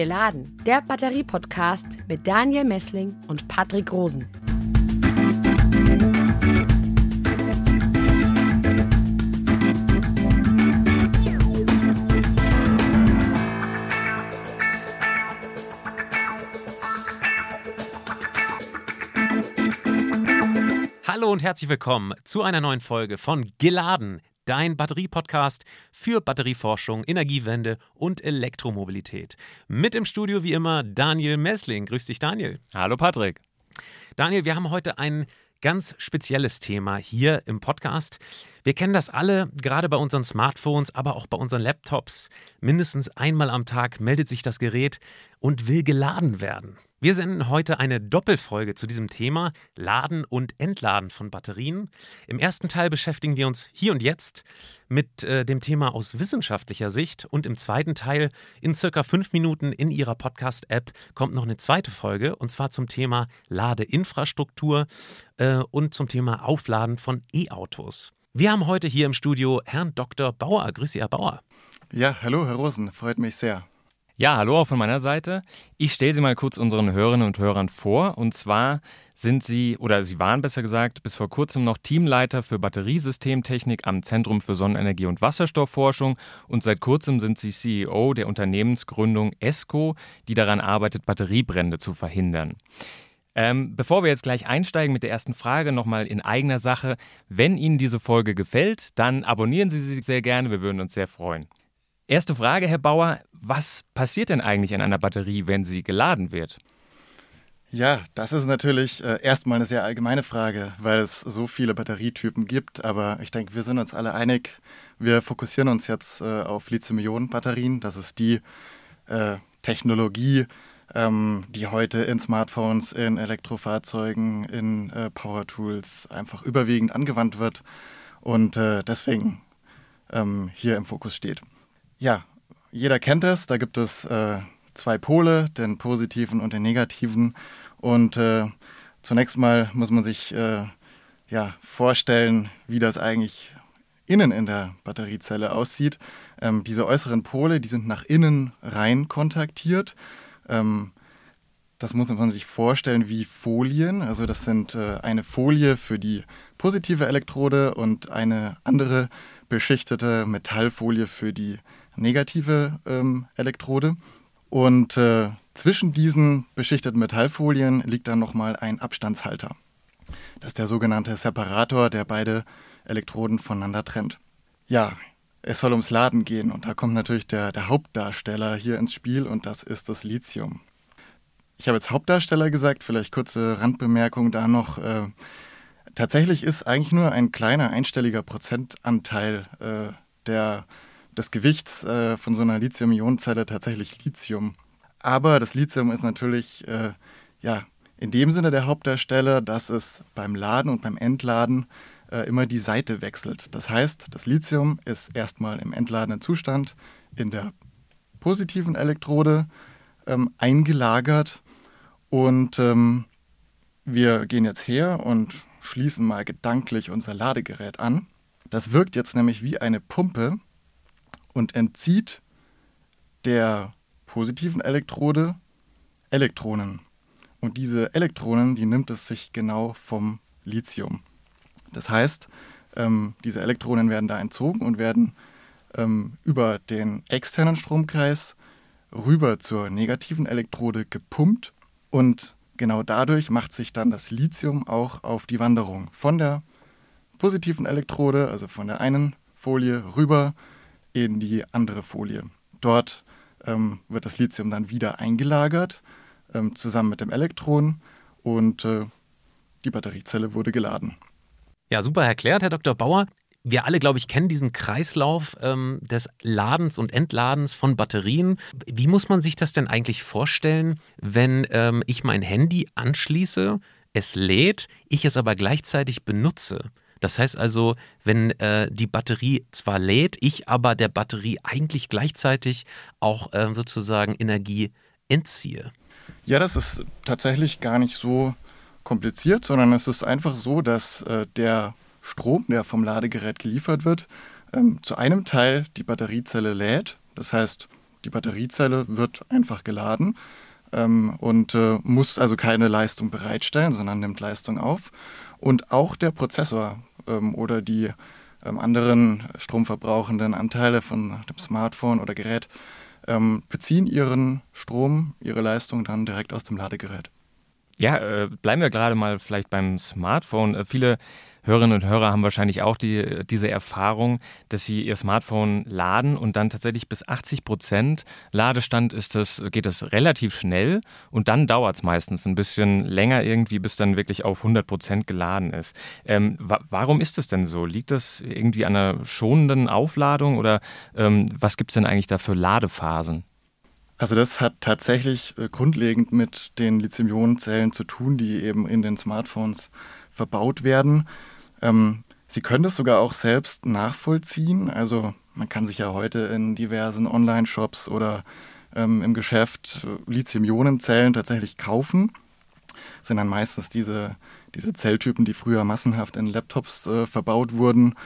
Geladen, der Batterie-Podcast mit Daniel Messling und Patrick Rosen. Hallo und herzlich willkommen zu einer neuen Folge von Geladen, dein Batterie-Podcast für Batterieforschung, Energiewende und Elektromobilität. Mit im Studio wie immer Daniel Messling. Grüß dich, Daniel. Hallo, Patrick. Daniel, wir haben heute ein ganz spezielles Thema hier im Podcast. Wir kennen das alle, gerade bei unseren Smartphones, aber auch bei unseren Laptops. Mindestens einmal am Tag meldet sich das Gerät und will geladen werden. Wir senden heute eine Doppelfolge zu diesem Thema Laden und Entladen von Batterien. Im ersten Teil beschäftigen wir uns hier und jetzt mit äh, dem Thema aus wissenschaftlicher Sicht und im zweiten Teil in circa fünf Minuten in Ihrer Podcast-App kommt noch eine zweite Folge und zwar zum Thema Ladeinfrastruktur äh, und zum Thema Aufladen von E-Autos. Wir haben heute hier im Studio Herrn Dr. Bauer. Grüße, Herr Bauer. Ja, hallo, Herr Rosen. Freut mich sehr. Ja, hallo auch von meiner Seite. Ich stelle Sie mal kurz unseren Hörerinnen und Hörern vor. Und zwar sind Sie, oder Sie waren besser gesagt, bis vor kurzem noch Teamleiter für Batteriesystemtechnik am Zentrum für Sonnenenergie und Wasserstoffforschung. Und seit kurzem sind Sie CEO der Unternehmensgründung ESCO, die daran arbeitet, Batteriebrände zu verhindern. Ähm, bevor wir jetzt gleich einsteigen mit der ersten Frage, nochmal in eigener Sache. Wenn Ihnen diese Folge gefällt, dann abonnieren Sie sie sehr gerne. Wir würden uns sehr freuen. Erste Frage, Herr Bauer. Was passiert denn eigentlich an einer Batterie, wenn sie geladen wird? Ja, das ist natürlich äh, erstmal eine sehr allgemeine Frage, weil es so viele Batterietypen gibt. Aber ich denke, wir sind uns alle einig. Wir fokussieren uns jetzt äh, auf Lithium-Ionen-Batterien. Das ist die äh, Technologie, ähm, die heute in Smartphones, in Elektrofahrzeugen, in äh, Power Tools einfach überwiegend angewandt wird und äh, deswegen ähm, hier im Fokus steht. Ja, jeder kennt es. Da gibt es äh, zwei Pole, den positiven und den negativen. Und äh, zunächst mal muss man sich äh, ja, vorstellen, wie das eigentlich innen in der Batteriezelle aussieht. Ähm, diese äußeren Pole, die sind nach innen rein kontaktiert. Ähm, das muss man sich vorstellen wie Folien. Also das sind äh, eine Folie für die positive Elektrode und eine andere beschichtete Metallfolie für die negative ähm, Elektrode. Und äh, zwischen diesen beschichteten Metallfolien liegt dann nochmal ein Abstandshalter. Das ist der sogenannte Separator, der beide Elektroden voneinander trennt. Ja, es soll ums Laden gehen und da kommt natürlich der, der Hauptdarsteller hier ins Spiel und das ist das Lithium. Ich habe jetzt Hauptdarsteller gesagt, vielleicht kurze Randbemerkung da noch. Äh, tatsächlich ist eigentlich nur ein kleiner einstelliger Prozentanteil äh, der des Gewichts äh, von so einer Lithium-Ionen-Zelle tatsächlich Lithium. Aber das Lithium ist natürlich äh, ja, in dem Sinne der Hauptdarsteller, dass es beim Laden und beim Entladen äh, immer die Seite wechselt. Das heißt, das Lithium ist erstmal im entladenen Zustand in der positiven Elektrode ähm, eingelagert und ähm, wir gehen jetzt her und schließen mal gedanklich unser Ladegerät an. Das wirkt jetzt nämlich wie eine Pumpe und entzieht der positiven Elektrode Elektronen. Und diese Elektronen, die nimmt es sich genau vom Lithium. Das heißt, ähm, diese Elektronen werden da entzogen und werden ähm, über den externen Stromkreis rüber zur negativen Elektrode gepumpt und genau dadurch macht sich dann das Lithium auch auf die Wanderung von der positiven Elektrode, also von der einen Folie rüber in die andere Folie. Dort ähm, wird das Lithium dann wieder eingelagert, ähm, zusammen mit dem Elektron und äh, die Batteriezelle wurde geladen. Ja, super erklärt, Herr Dr. Bauer. Wir alle, glaube ich, kennen diesen Kreislauf ähm, des Ladens und Entladens von Batterien. Wie muss man sich das denn eigentlich vorstellen, wenn ähm, ich mein Handy anschließe, es lädt, ich es aber gleichzeitig benutze? Das heißt also, wenn äh, die Batterie zwar lädt, ich aber der Batterie eigentlich gleichzeitig auch äh, sozusagen Energie entziehe. Ja, das ist tatsächlich gar nicht so kompliziert, sondern es ist einfach so, dass äh, der Strom, der vom Ladegerät geliefert wird, ähm, zu einem Teil die Batteriezelle lädt. Das heißt, die Batteriezelle wird einfach geladen ähm, und äh, muss also keine Leistung bereitstellen, sondern nimmt Leistung auf. Und auch der Prozessor ähm, oder die ähm, anderen stromverbrauchenden Anteile von dem Smartphone oder Gerät ähm, beziehen ihren Strom, ihre Leistung dann direkt aus dem Ladegerät. Ja, äh, bleiben wir gerade mal vielleicht beim Smartphone. Äh, viele Hörerinnen und Hörer haben wahrscheinlich auch die, diese Erfahrung, dass sie ihr Smartphone laden und dann tatsächlich bis 80 Prozent Ladestand ist das, geht das relativ schnell und dann dauert es meistens ein bisschen länger irgendwie, bis dann wirklich auf 100 Prozent geladen ist. Ähm, wa warum ist das denn so? Liegt das irgendwie an einer schonenden Aufladung oder ähm, was gibt es denn eigentlich da für Ladephasen? Also das hat tatsächlich äh, grundlegend mit den Lithium-Ionen-Zellen zu tun, die eben in den Smartphones verbaut werden. Ähm, Sie können das sogar auch selbst nachvollziehen. Also man kann sich ja heute in diversen Online-Shops oder ähm, im Geschäft Lithium-Ionen-Zellen tatsächlich kaufen. Das sind dann meistens diese, diese Zelltypen, die früher massenhaft in Laptops äh, verbaut wurden.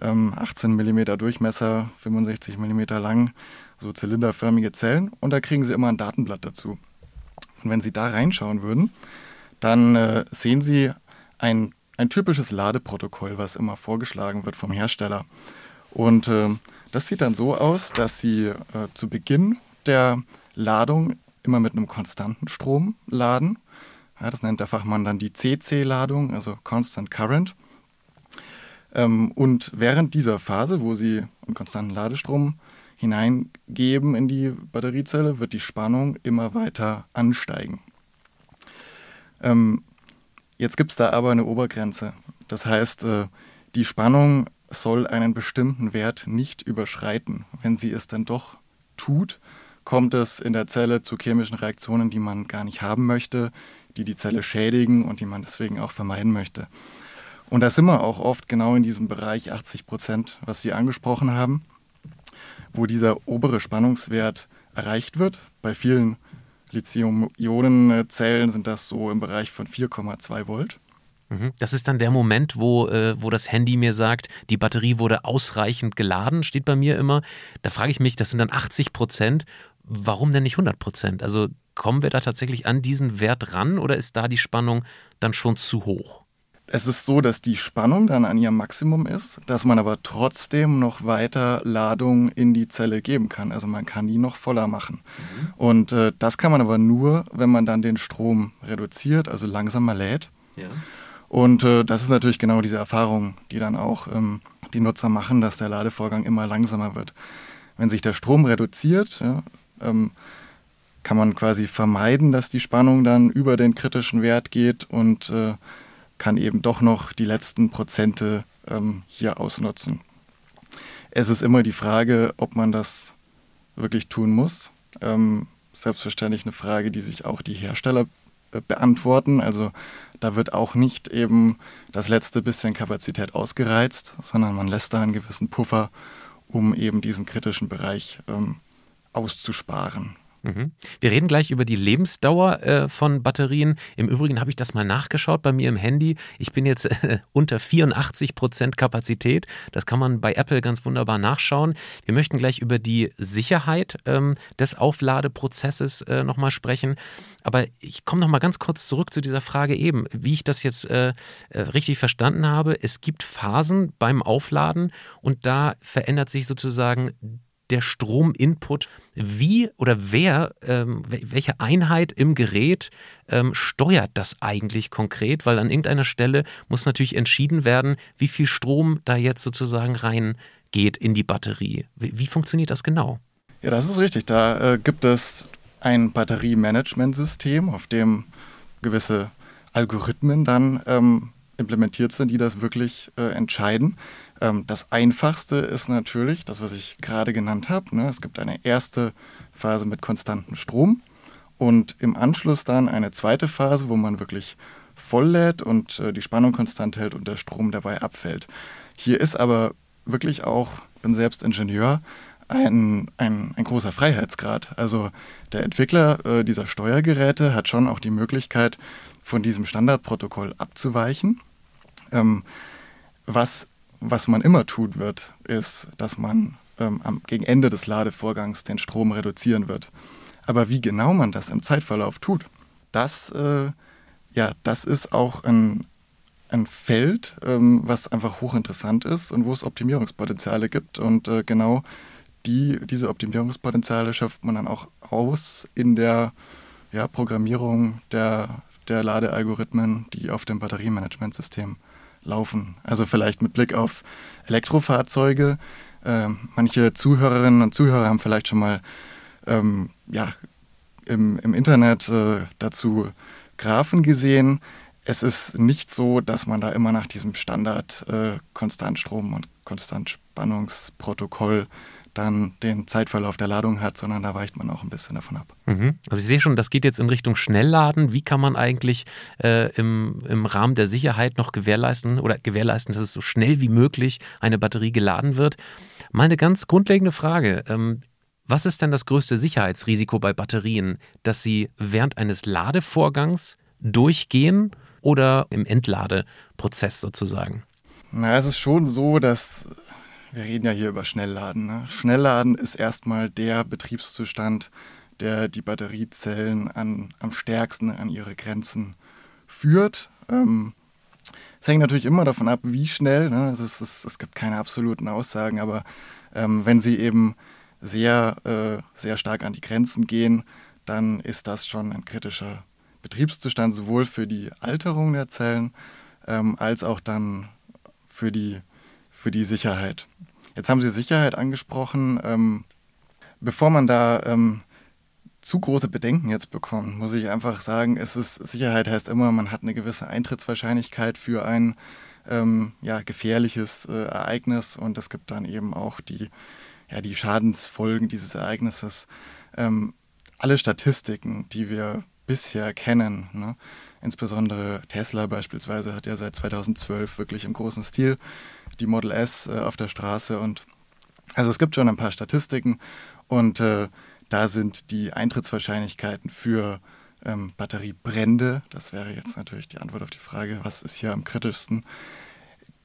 Ähm, 18 mm Durchmesser, 65 mm lang, so zylinderförmige Zellen. Und da kriegen Sie immer ein Datenblatt dazu. Und wenn Sie da reinschauen würden, dann äh, sehen Sie ein ein typisches Ladeprotokoll, was immer vorgeschlagen wird vom Hersteller. Und äh, das sieht dann so aus, dass Sie äh, zu Beginn der Ladung immer mit einem konstanten Strom laden. Ja, das nennt der Fachmann dann die CC-Ladung, also Constant Current. Ähm, und während dieser Phase, wo Sie einen konstanten Ladestrom hineingeben in die Batteriezelle, wird die Spannung immer weiter ansteigen. Ähm, Jetzt gibt es da aber eine Obergrenze. Das heißt, äh, die Spannung soll einen bestimmten Wert nicht überschreiten. Wenn sie es dann doch tut, kommt es in der Zelle zu chemischen Reaktionen, die man gar nicht haben möchte, die die Zelle schädigen und die man deswegen auch vermeiden möchte. Und da sind wir auch oft genau in diesem Bereich 80 Prozent, was Sie angesprochen haben, wo dieser obere Spannungswert erreicht wird. Bei vielen Lithium-Ionen-Zellen sind das so im Bereich von 4,2 Volt. Mhm. Das ist dann der Moment, wo, äh, wo das Handy mir sagt, die Batterie wurde ausreichend geladen, steht bei mir immer. Da frage ich mich, das sind dann 80 Prozent. Warum denn nicht 100 Prozent? Also kommen wir da tatsächlich an diesen Wert ran oder ist da die Spannung dann schon zu hoch? Es ist so, dass die Spannung dann an ihrem Maximum ist, dass man aber trotzdem noch weiter Ladung in die Zelle geben kann. Also man kann die noch voller machen. Mhm. Und äh, das kann man aber nur, wenn man dann den Strom reduziert, also langsamer lädt. Ja. Und äh, das ist natürlich genau diese Erfahrung, die dann auch ähm, die Nutzer machen, dass der Ladevorgang immer langsamer wird. Wenn sich der Strom reduziert, ja, ähm, kann man quasi vermeiden, dass die Spannung dann über den kritischen Wert geht und äh, kann eben doch noch die letzten Prozente ähm, hier ausnutzen. Es ist immer die Frage, ob man das wirklich tun muss. Ähm, selbstverständlich eine Frage, die sich auch die Hersteller äh, beantworten. Also da wird auch nicht eben das letzte bisschen Kapazität ausgereizt, sondern man lässt da einen gewissen Puffer, um eben diesen kritischen Bereich ähm, auszusparen. Mhm. Wir reden gleich über die Lebensdauer äh, von Batterien. Im Übrigen habe ich das mal nachgeschaut bei mir im Handy. Ich bin jetzt äh, unter 84 Prozent Kapazität. Das kann man bei Apple ganz wunderbar nachschauen. Wir möchten gleich über die Sicherheit ähm, des Aufladeprozesses äh, nochmal sprechen. Aber ich komme nochmal ganz kurz zurück zu dieser Frage eben, wie ich das jetzt richtig verstanden habe. Es gibt Phasen beim Aufladen und da verändert sich sozusagen der Strominput, wie oder wer, ähm, welche Einheit im Gerät ähm, steuert das eigentlich konkret? Weil an irgendeiner Stelle muss natürlich entschieden werden, wie viel Strom da jetzt sozusagen reingeht in die Batterie. Wie, wie funktioniert das genau? Ja, das ist richtig. Da äh, gibt es ein Batteriemanagementsystem, auf dem gewisse Algorithmen dann ähm, implementiert sind, die das wirklich äh, entscheiden. Ähm, das Einfachste ist natürlich das, was ich gerade genannt habe. Ne? Es gibt eine erste Phase mit konstantem Strom und im Anschluss dann eine zweite Phase, wo man wirklich voll lädt und äh, die Spannung konstant hält und der Strom dabei abfällt. Hier ist aber wirklich auch, ich bin selbst Ingenieur, ein, ein, ein großer Freiheitsgrad. Also der Entwickler äh, dieser Steuergeräte hat schon auch die Möglichkeit, von diesem Standardprotokoll abzuweichen. Ähm, was was man immer tut wird, ist, dass man ähm, am, gegen Ende des Ladevorgangs den Strom reduzieren wird. Aber wie genau man das im Zeitverlauf tut, das, äh, ja, das ist auch ein, ein Feld, ähm, was einfach hochinteressant ist und wo es Optimierungspotenziale gibt. Und äh, genau die, diese Optimierungspotenziale schöpft man dann auch aus in der ja, Programmierung der, der Ladealgorithmen, die auf dem Batteriemanagementsystem laufen. Also vielleicht mit Blick auf Elektrofahrzeuge. Äh, manche Zuhörerinnen und Zuhörer haben vielleicht schon mal ähm, ja, im, im Internet äh, dazu Graphen gesehen. Es ist nicht so, dass man da immer nach diesem Standard äh, Konstantstrom und Konstantspannungsprotokoll dann den Zeitverlauf der Ladung hat, sondern da weicht man auch ein bisschen davon ab. Mhm. Also ich sehe schon, das geht jetzt in Richtung Schnellladen. Wie kann man eigentlich äh, im, im Rahmen der Sicherheit noch gewährleisten oder gewährleisten, dass es so schnell wie möglich eine Batterie geladen wird? Mal eine ganz grundlegende Frage. Ähm, was ist denn das größte Sicherheitsrisiko bei Batterien, dass sie während eines Ladevorgangs durchgehen oder im Entladeprozess sozusagen? Na, es ist schon so, dass wir reden ja hier über Schnellladen. Ne? Schnellladen ist erstmal der Betriebszustand, der die Batteriezellen an, am stärksten an ihre Grenzen führt. Ähm, es hängt natürlich immer davon ab, wie schnell. Ne? Also es, es, es, gibt keine absoluten Aussagen, aber ähm, wenn sie eben sehr, äh, sehr stark an die Grenzen gehen, dann ist das schon ein kritischer Betriebszustand, sowohl für die Alterung der Zellen ähm, als auch dann für die, für die Sicherheit. Jetzt haben Sie Sicherheit angesprochen. Ähm, bevor man da ähm, zu große Bedenken jetzt bekommt, muss ich einfach sagen, es ist, Sicherheit heißt immer, man hat eine gewisse Eintrittswahrscheinlichkeit für ein ähm, ja, gefährliches äh, Ereignis und es gibt dann eben auch die ja, die Schadensfolgen dieses Ereignisses. Ähm, alle Statistiken, die wir bisher kennen, ne? insbesondere Tesla beispielsweise hat ja seit 2012 wirklich im großen Stil die Model S äh, auf der Straße und also es gibt schon ein paar Statistiken und äh, da sind die Eintrittswahrscheinlichkeiten für ähm, Batteriebrände, das wäre jetzt natürlich die Antwort auf die Frage, was ist hier am kritischsten,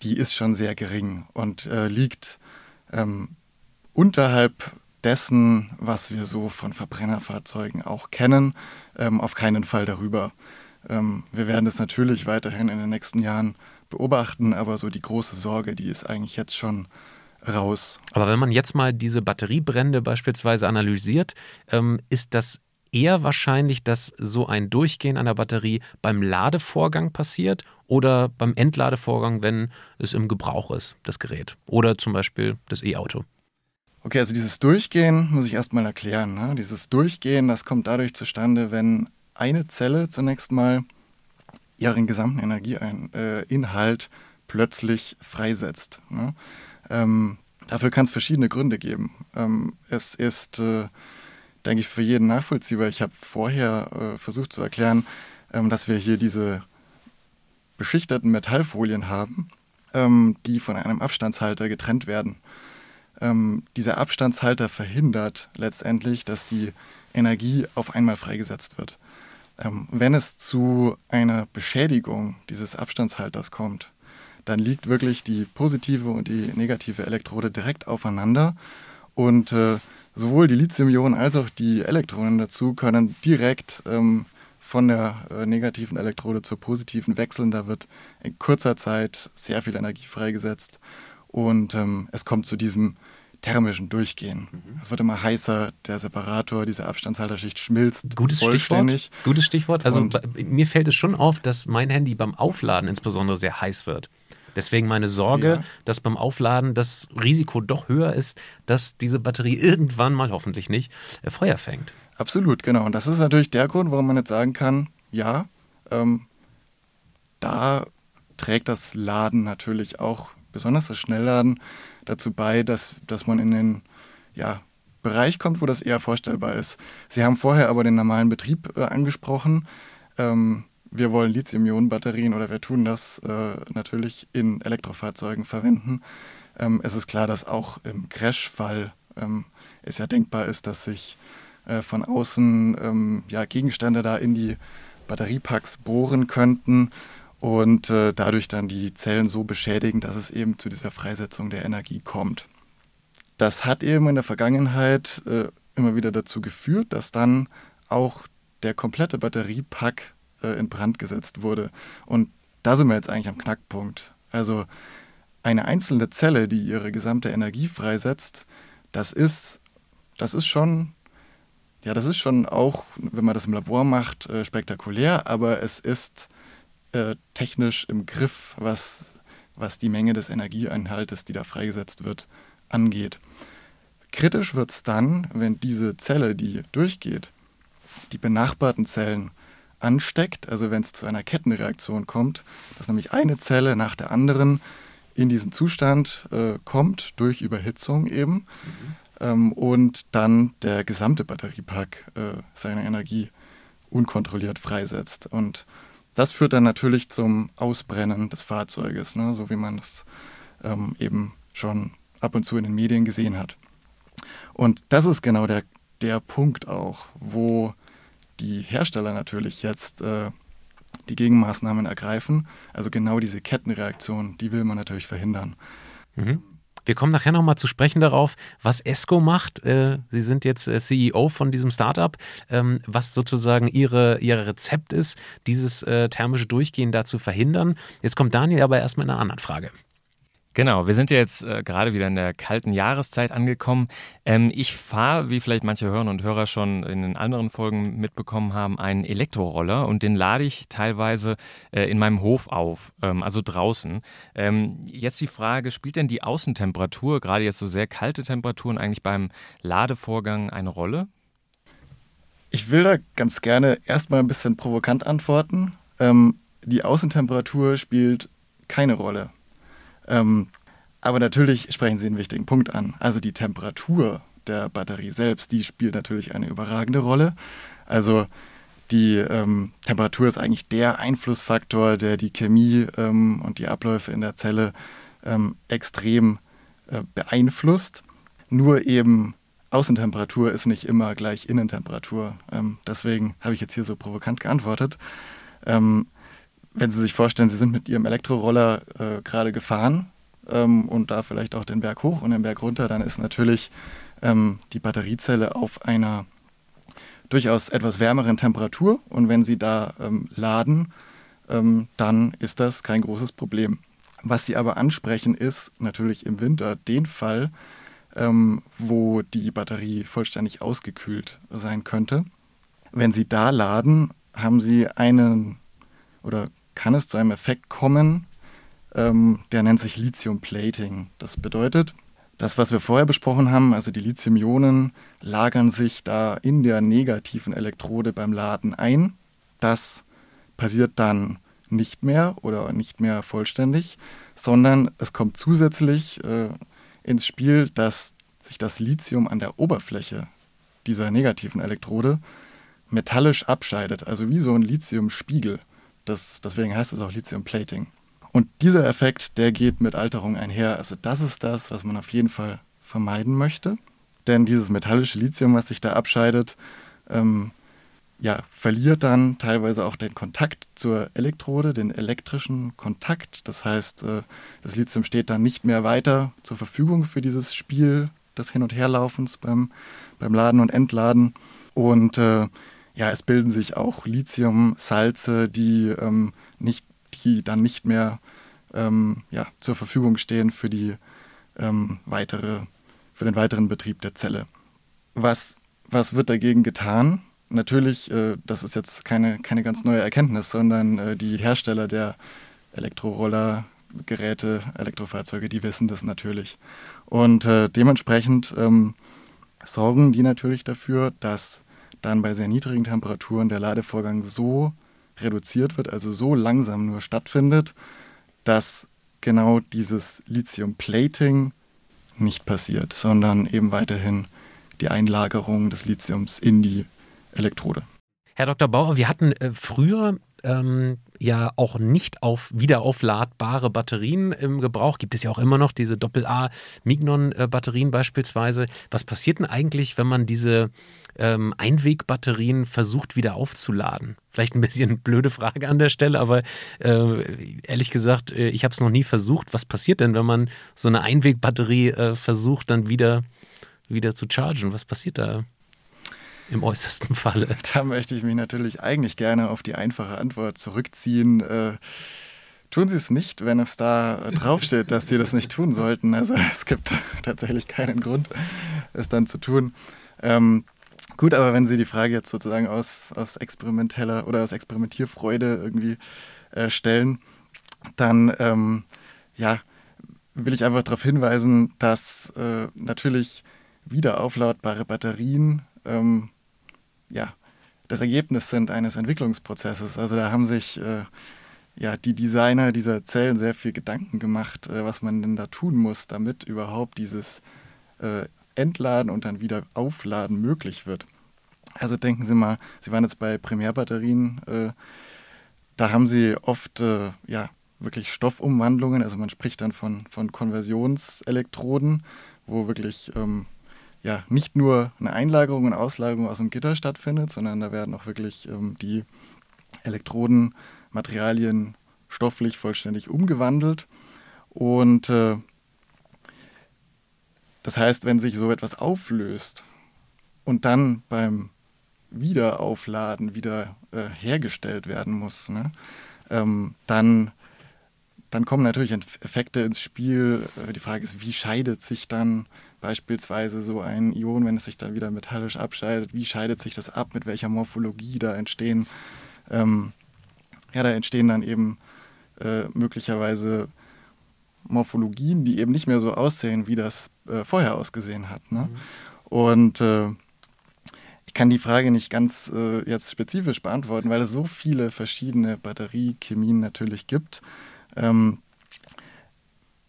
die ist schon sehr gering und äh, liegt ähm, unterhalb dessen, was wir so von Verbrennerfahrzeugen auch kennen, ähm, auf keinen Fall darüber. Ähm, wir werden das natürlich weiterhin in den nächsten Jahren beobachten, aber so die große Sorge, die ist eigentlich jetzt schon raus. Aber wenn man jetzt mal diese Batteriebrände beispielsweise analysiert, ähm, ist das eher wahrscheinlich, dass so ein Durchgehen einer Batterie beim Ladevorgang passiert oder beim Entladevorgang, wenn es im Gebrauch ist, das Gerät oder zum Beispiel das E-Auto. Okay, also dieses Durchgehen muss ich erstmal erklären. Ne? Dieses Durchgehen, das kommt dadurch zustande, wenn eine Zelle zunächst mal ihren gesamten Energieinhalt äh, plötzlich freisetzt. Ne? Ähm, dafür kann es verschiedene Gründe geben. Ähm, es ist, äh, denke ich, für jeden nachvollziehbar. Ich habe vorher äh, versucht zu erklären, ähm, dass wir hier diese beschichteten Metallfolien haben, ähm, die von einem Abstandshalter getrennt werden ähm, dieser Abstandshalter verhindert letztendlich, dass die Energie auf einmal freigesetzt wird. Ähm, wenn es zu einer Beschädigung dieses Abstandshalters kommt, dann liegt wirklich die positive und die negative Elektrode direkt aufeinander und äh, sowohl die Lithium-Ionen als auch die Elektronen dazu können direkt ähm, von der äh, negativen Elektrode zur positiven wechseln. Da wird in kurzer Zeit sehr viel Energie freigesetzt und ähm, es kommt zu diesem thermischen Durchgehen. Mhm. Es wird immer heißer, der Separator, diese Abstandshalterschicht schmilzt. Gutes Stichwort. Gutes Stichwort. Also Und mir fällt es schon auf, dass mein Handy beim Aufladen insbesondere sehr heiß wird. Deswegen meine Sorge, ja. dass beim Aufladen das Risiko doch höher ist, dass diese Batterie irgendwann mal hoffentlich nicht äh, Feuer fängt. Absolut, genau. Und das ist natürlich der Grund, warum man jetzt sagen kann, ja, ähm, da trägt das Laden natürlich auch besonders das Schnellladen, dazu bei, dass, dass man in den ja, Bereich kommt, wo das eher vorstellbar ist. Sie haben vorher aber den normalen Betrieb äh, angesprochen. Ähm, wir wollen Lithium-Ionen-Batterien oder wir tun das äh, natürlich in Elektrofahrzeugen verwenden. Ähm, es ist klar, dass auch im Crash-Fall ähm, es ja denkbar ist, dass sich äh, von außen ähm, ja, Gegenstände da in die Batteriepacks bohren könnten und äh, dadurch dann die Zellen so beschädigen, dass es eben zu dieser Freisetzung der Energie kommt. das hat eben in der Vergangenheit äh, immer wieder dazu geführt, dass dann auch der komplette Batteriepack äh, in Brand gesetzt wurde. Und da sind wir jetzt eigentlich am Knackpunkt. Also eine einzelne Zelle, die ihre gesamte Energie freisetzt, das ist, das ist schon, ja, das ist schon auch, wenn man das im Labor macht, äh, spektakulär, aber es ist äh, technisch im Griff, was, was die Menge des Energieeinhaltes, die da freigesetzt wird, angeht. Kritisch wird es dann, wenn diese Zelle, die durchgeht, die benachbarten Zellen ansteckt, also wenn es zu einer Kettenreaktion kommt, dass nämlich eine Zelle nach der anderen in diesen Zustand äh, kommt, durch Überhitzung eben, mhm. ähm, und dann der gesamte Batteriepack äh, seine Energie unkontrolliert freisetzt. Und das führt dann natürlich zum Ausbrennen des Fahrzeuges, ne, so wie man es ähm, eben schon ab und zu in den Medien gesehen hat. Und das ist genau der, der Punkt auch, wo die Hersteller natürlich jetzt äh, die Gegenmaßnahmen ergreifen. Also genau diese Kettenreaktion, die will man natürlich verhindern. Mhm. Wir kommen nachher nochmal zu sprechen darauf, was ESCO macht. Äh, Sie sind jetzt äh, CEO von diesem Startup, ähm, was sozusagen Ihre, Ihr Rezept ist, dieses äh, thermische Durchgehen da zu verhindern. Jetzt kommt Daniel aber erstmal in einer anderen Frage. Genau, wir sind ja jetzt äh, gerade wieder in der kalten Jahreszeit angekommen. Ähm, ich fahre, wie vielleicht manche Hörerinnen und Hörer schon in den anderen Folgen mitbekommen haben, einen Elektroroller und den lade ich teilweise äh, in meinem Hof auf, ähm, also draußen. Ähm, jetzt die Frage, spielt denn die Außentemperatur, gerade jetzt so sehr kalte Temperaturen, eigentlich beim Ladevorgang eine Rolle? Ich will da ganz gerne erstmal ein bisschen provokant antworten. Ähm, die Außentemperatur spielt keine Rolle. Ähm, aber natürlich sprechen Sie einen wichtigen Punkt an. Also die Temperatur der Batterie selbst, die spielt natürlich eine überragende Rolle. Also die ähm, Temperatur ist eigentlich der Einflussfaktor, der die Chemie ähm, und die Abläufe in der Zelle ähm, extrem äh, beeinflusst. Nur eben Außentemperatur ist nicht immer gleich Innentemperatur. Ähm, deswegen habe ich jetzt hier so provokant geantwortet. Wenn Sie sich vorstellen, Sie sind mit Ihrem Elektroroller äh, gerade gefahren ähm, und da vielleicht auch den Berg hoch und den Berg runter, dann ist natürlich ähm, die Batteriezelle auf einer durchaus etwas wärmeren Temperatur und wenn Sie da ähm, laden, ähm, dann ist das kein großes Problem. Was Sie aber ansprechen, ist natürlich im Winter den Fall, ähm, wo die Batterie vollständig ausgekühlt sein könnte. Wenn Sie da laden, haben Sie einen oder kann es zu einem Effekt kommen, ähm, der nennt sich Lithium Plating. Das bedeutet, das, was wir vorher besprochen haben, also die Lithium-Ionen lagern sich da in der negativen Elektrode beim Laden ein. Das passiert dann nicht mehr oder nicht mehr vollständig, sondern es kommt zusätzlich äh, ins Spiel, dass sich das Lithium an der Oberfläche dieser negativen Elektrode metallisch abscheidet, also wie so ein Lithiumspiegel. Das, deswegen heißt es auch Lithium Plating. Und dieser Effekt, der geht mit Alterung einher. Also das ist das, was man auf jeden Fall vermeiden möchte. Denn dieses metallische Lithium, was sich da abscheidet, ähm, ja, verliert dann teilweise auch den Kontakt zur Elektrode, den elektrischen Kontakt. Das heißt, äh, das Lithium steht dann nicht mehr weiter zur Verfügung für dieses Spiel des Hin- und Herlaufens beim, beim Laden und Entladen. Und äh, ja, es bilden sich auch Lithiumsalze, die, ähm, nicht, die dann nicht mehr ähm, ja, zur Verfügung stehen für, die, ähm, weitere, für den weiteren Betrieb der Zelle. Was, was wird dagegen getan? Natürlich, äh, das ist jetzt keine, keine ganz neue Erkenntnis, sondern äh, die Hersteller der Elektroroller, Geräte, Elektrofahrzeuge, die wissen das natürlich. Und äh, dementsprechend ähm, sorgen die natürlich dafür, dass dann bei sehr niedrigen Temperaturen der Ladevorgang so reduziert wird, also so langsam nur stattfindet, dass genau dieses Lithium-Plating nicht passiert, sondern eben weiterhin die Einlagerung des Lithiums in die Elektrode. Herr Dr. Bauer, wir hatten äh, früher ähm, ja auch nicht auf wiederaufladbare Batterien im Gebrauch. Gibt es ja auch immer noch diese Doppel-A-Mignon-Batterien beispielsweise. Was passiert denn eigentlich, wenn man diese ähm, Einwegbatterien versucht wieder aufzuladen? Vielleicht ein bisschen blöde Frage an der Stelle, aber äh, ehrlich gesagt, äh, ich habe es noch nie versucht. Was passiert denn, wenn man so eine Einwegbatterie äh, versucht, dann wieder, wieder zu chargen? Was passiert da? Im äußersten Falle. Da möchte ich mich natürlich eigentlich gerne auf die einfache Antwort zurückziehen. Äh, tun Sie es nicht, wenn es da draufsteht, dass Sie das nicht tun sollten. Also es gibt tatsächlich keinen Grund, es dann zu tun. Ähm, gut, aber wenn Sie die Frage jetzt sozusagen aus, aus experimenteller oder aus Experimentierfreude irgendwie äh, stellen, dann ähm, ja, will ich einfach darauf hinweisen, dass äh, natürlich wiederaufladbare Batterien ähm, ja, das Ergebnis sind eines Entwicklungsprozesses. Also da haben sich äh, ja, die Designer dieser Zellen sehr viel Gedanken gemacht, äh, was man denn da tun muss, damit überhaupt dieses äh, Entladen und dann wieder Aufladen möglich wird. Also denken Sie mal, Sie waren jetzt bei Primärbatterien, äh, da haben Sie oft äh, ja, wirklich Stoffumwandlungen, also man spricht dann von, von Konversionselektroden, wo wirklich ähm, ja, nicht nur eine Einlagerung und Auslagerung aus dem Gitter stattfindet, sondern da werden auch wirklich ähm, die Elektrodenmaterialien stofflich vollständig umgewandelt. Und äh, das heißt, wenn sich so etwas auflöst und dann beim Wiederaufladen wieder äh, hergestellt werden muss, ne, ähm, dann, dann kommen natürlich Effekte ins Spiel. Äh, die Frage ist, wie scheidet sich dann beispielsweise so ein Ion, wenn es sich dann wieder metallisch abscheidet, wie scheidet sich das ab, mit welcher Morphologie da entstehen. Ähm, ja, da entstehen dann eben äh, möglicherweise Morphologien, die eben nicht mehr so aussehen, wie das äh, vorher ausgesehen hat. Ne? Mhm. Und äh, ich kann die Frage nicht ganz äh, jetzt spezifisch beantworten, weil es so viele verschiedene Batteriechemien natürlich gibt. Ähm,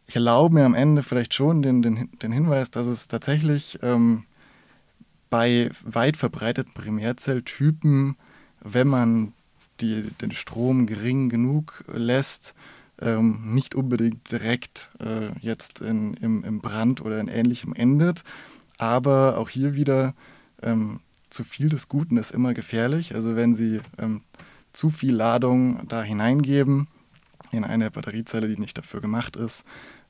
ich erlaube mir am Ende vielleicht schon den, den, den Hinweis, dass es tatsächlich ähm, bei weit verbreiteten Primärzelltypen, wenn man die, den Strom gering genug lässt, ähm, nicht unbedingt direkt äh, jetzt in, im, im, Brand oder in Ähnlichem endet. Aber auch hier wieder, ähm, zu viel des Guten ist immer gefährlich. Also wenn Sie ähm, zu viel Ladung da hineingeben, in eine Batteriezelle, die nicht dafür gemacht ist,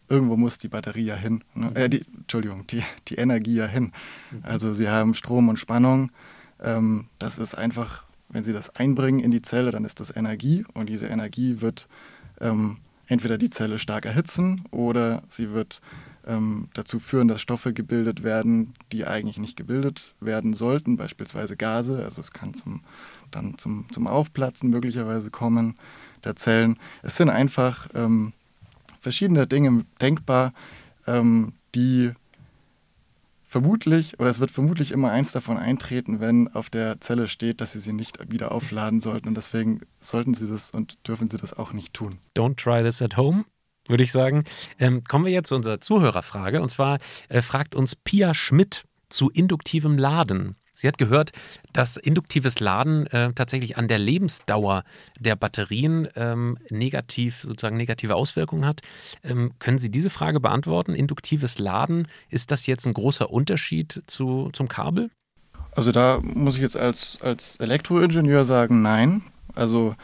irgendwo muss die Batterie ja hin. Ne? Äh, die, Entschuldigung, die, die Energie ja hin. Mhm. Also sie haben Strom und Spannung. Ähm, das ist einfach, wenn sie das einbringen in die Zelle, dann ist das Energie und diese Energie wird ähm, entweder die Zelle stark erhitzen oder sie wird ähm, dazu führen, dass Stoffe gebildet werden, die eigentlich nicht gebildet werden sollten, beispielsweise Gase. Also es kann zum, dann zum, zum Aufplatzen möglicherweise kommen der Zellen. Es sind einfach ähm, verschiedene Dinge denkbar, ähm, die vermutlich, oder es wird vermutlich immer eins davon eintreten, wenn auf der Zelle steht, dass Sie sie nicht wieder aufladen sollten. Und deswegen sollten Sie das und dürfen Sie das auch nicht tun. Don't try this at home würde ich sagen. Ähm, kommen wir jetzt zu unserer Zuhörerfrage. Und zwar äh, fragt uns Pia Schmidt zu induktivem Laden. Sie hat gehört, dass induktives Laden äh, tatsächlich an der Lebensdauer der Batterien ähm, negativ, sozusagen negative Auswirkungen hat. Ähm, können Sie diese Frage beantworten? Induktives Laden, ist das jetzt ein großer Unterschied zu, zum Kabel? Also da muss ich jetzt als, als Elektroingenieur sagen, nein. Also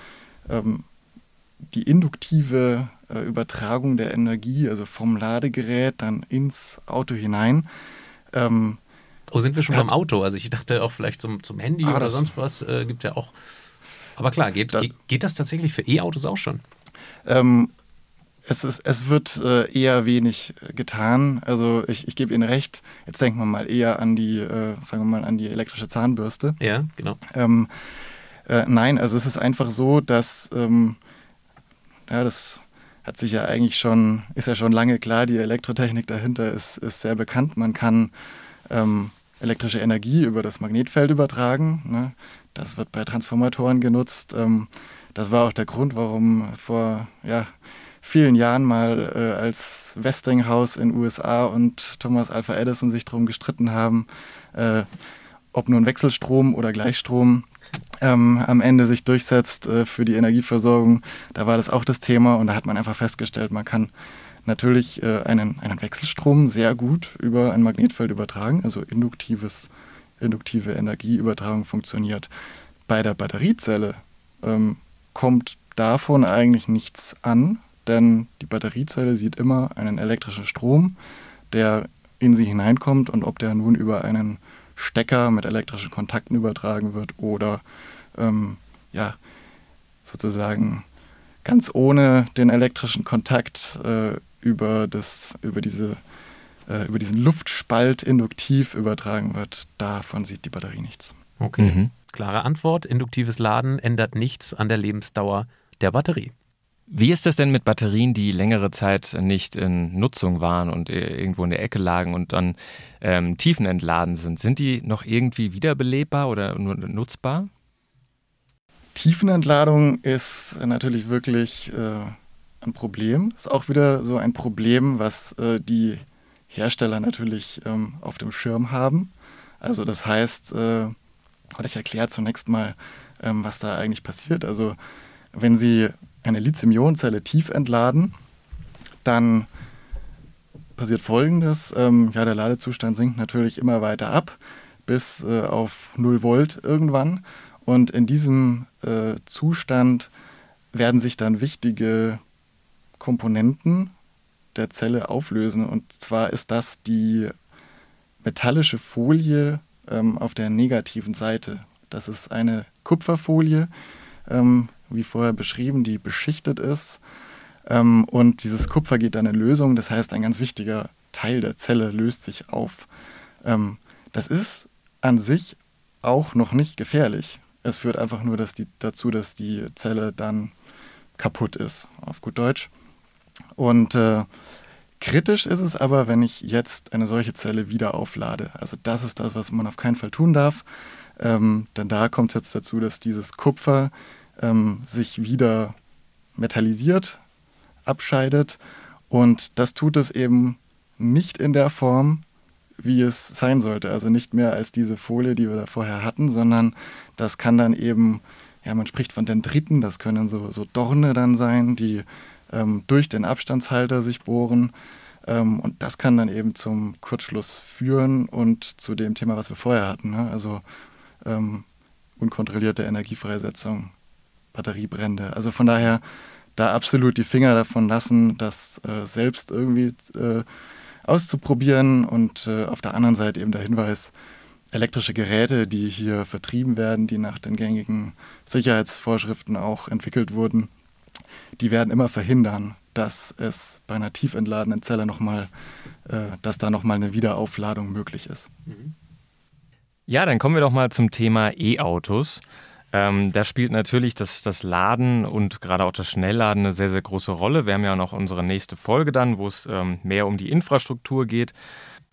ähm, die induktive äh, Übertragung der Energie, also vom Ladegerät dann ins Auto hinein, ähm, Oh, sind wir schon ja. beim Auto? Also ich dachte auch vielleicht zum, zum Handy ah, oder sonst was äh, gibt ja auch. Aber klar, geht, das, geht das tatsächlich für E-Autos auch schon? Ähm, es, ist, es wird äh, eher wenig getan. Also ich, ich gebe Ihnen recht. Jetzt denken wir mal eher an die, äh, sagen wir mal, an die elektrische Zahnbürste. Ja, genau. Ähm, äh, nein, also es ist einfach so, dass ähm, ja, das hat sich ja eigentlich schon, ist ja schon lange klar, die Elektrotechnik dahinter ist, ist sehr bekannt. Man kann ähm, elektrische Energie über das Magnetfeld übertragen. Ne? Das wird bei Transformatoren genutzt. Ähm, das war auch der Grund, warum vor ja, vielen Jahren mal äh, als Westinghouse in USA und Thomas Alpha Edison sich darum gestritten haben, äh, ob nun Wechselstrom oder Gleichstrom ähm, am Ende sich durchsetzt äh, für die Energieversorgung. Da war das auch das Thema und da hat man einfach festgestellt, man kann natürlich äh, einen, einen Wechselstrom sehr gut über ein Magnetfeld übertragen, also induktives, induktive Energieübertragung funktioniert. Bei der Batteriezelle ähm, kommt davon eigentlich nichts an, denn die Batteriezelle sieht immer einen elektrischen Strom, der in sie hineinkommt und ob der nun über einen Stecker mit elektrischen Kontakten übertragen wird oder ähm, ja, sozusagen ganz ohne den elektrischen Kontakt äh, über, das, über, diese, äh, über diesen Luftspalt induktiv übertragen wird, davon sieht die Batterie nichts. Okay. Mhm. Klare Antwort: Induktives Laden ändert nichts an der Lebensdauer der Batterie. Wie ist das denn mit Batterien, die längere Zeit nicht in Nutzung waren und irgendwo in der Ecke lagen und dann ähm, tiefenentladen sind? Sind die noch irgendwie wiederbelebbar oder nur nutzbar? Tiefenentladung ist natürlich wirklich äh, ein Problem. Ist auch wieder so ein Problem, was äh, die Hersteller natürlich ähm, auf dem Schirm haben. Also das heißt, äh, ich erkläre zunächst mal, ähm, was da eigentlich passiert. Also wenn Sie eine Lithium-Ionen-Zelle tief entladen, dann passiert Folgendes. Ähm, ja, der Ladezustand sinkt natürlich immer weiter ab bis äh, auf 0 Volt irgendwann. Und in diesem äh, Zustand werden sich dann wichtige Komponenten der Zelle auflösen. Und zwar ist das die metallische Folie ähm, auf der negativen Seite. Das ist eine Kupferfolie, ähm, wie vorher beschrieben, die beschichtet ist. Ähm, und dieses Kupfer geht dann in Lösung. Das heißt, ein ganz wichtiger Teil der Zelle löst sich auf. Ähm, das ist an sich auch noch nicht gefährlich. Es führt einfach nur dass die, dazu, dass die Zelle dann kaputt ist, auf gut Deutsch. Und äh, kritisch ist es aber, wenn ich jetzt eine solche Zelle wieder auflade. Also das ist das, was man auf keinen Fall tun darf. Ähm, denn da kommt es jetzt dazu, dass dieses Kupfer ähm, sich wieder metallisiert, abscheidet. Und das tut es eben nicht in der Form, wie es sein sollte. Also nicht mehr als diese Folie, die wir da vorher hatten, sondern das kann dann eben, ja, man spricht von Dendriten, das können so, so Dorne dann sein, die ähm, durch den Abstandshalter sich bohren. Ähm, und das kann dann eben zum Kurzschluss führen und zu dem Thema, was wir vorher hatten. Ne? Also ähm, unkontrollierte Energiefreisetzung, Batteriebrände. Also von daher da absolut die Finger davon lassen, das äh, selbst irgendwie äh, auszuprobieren und äh, auf der anderen Seite eben der Hinweis, elektrische Geräte, die hier vertrieben werden, die nach den gängigen Sicherheitsvorschriften auch entwickelt wurden, die werden immer verhindern, dass es bei einer tief entladenen Zelle nochmal, äh, dass da nochmal eine Wiederaufladung möglich ist. Ja, dann kommen wir doch mal zum Thema E-Autos. Ähm, da spielt natürlich das, das Laden und gerade auch das Schnellladen eine sehr, sehr große Rolle. Wir haben ja noch unsere nächste Folge dann, wo es ähm, mehr um die Infrastruktur geht.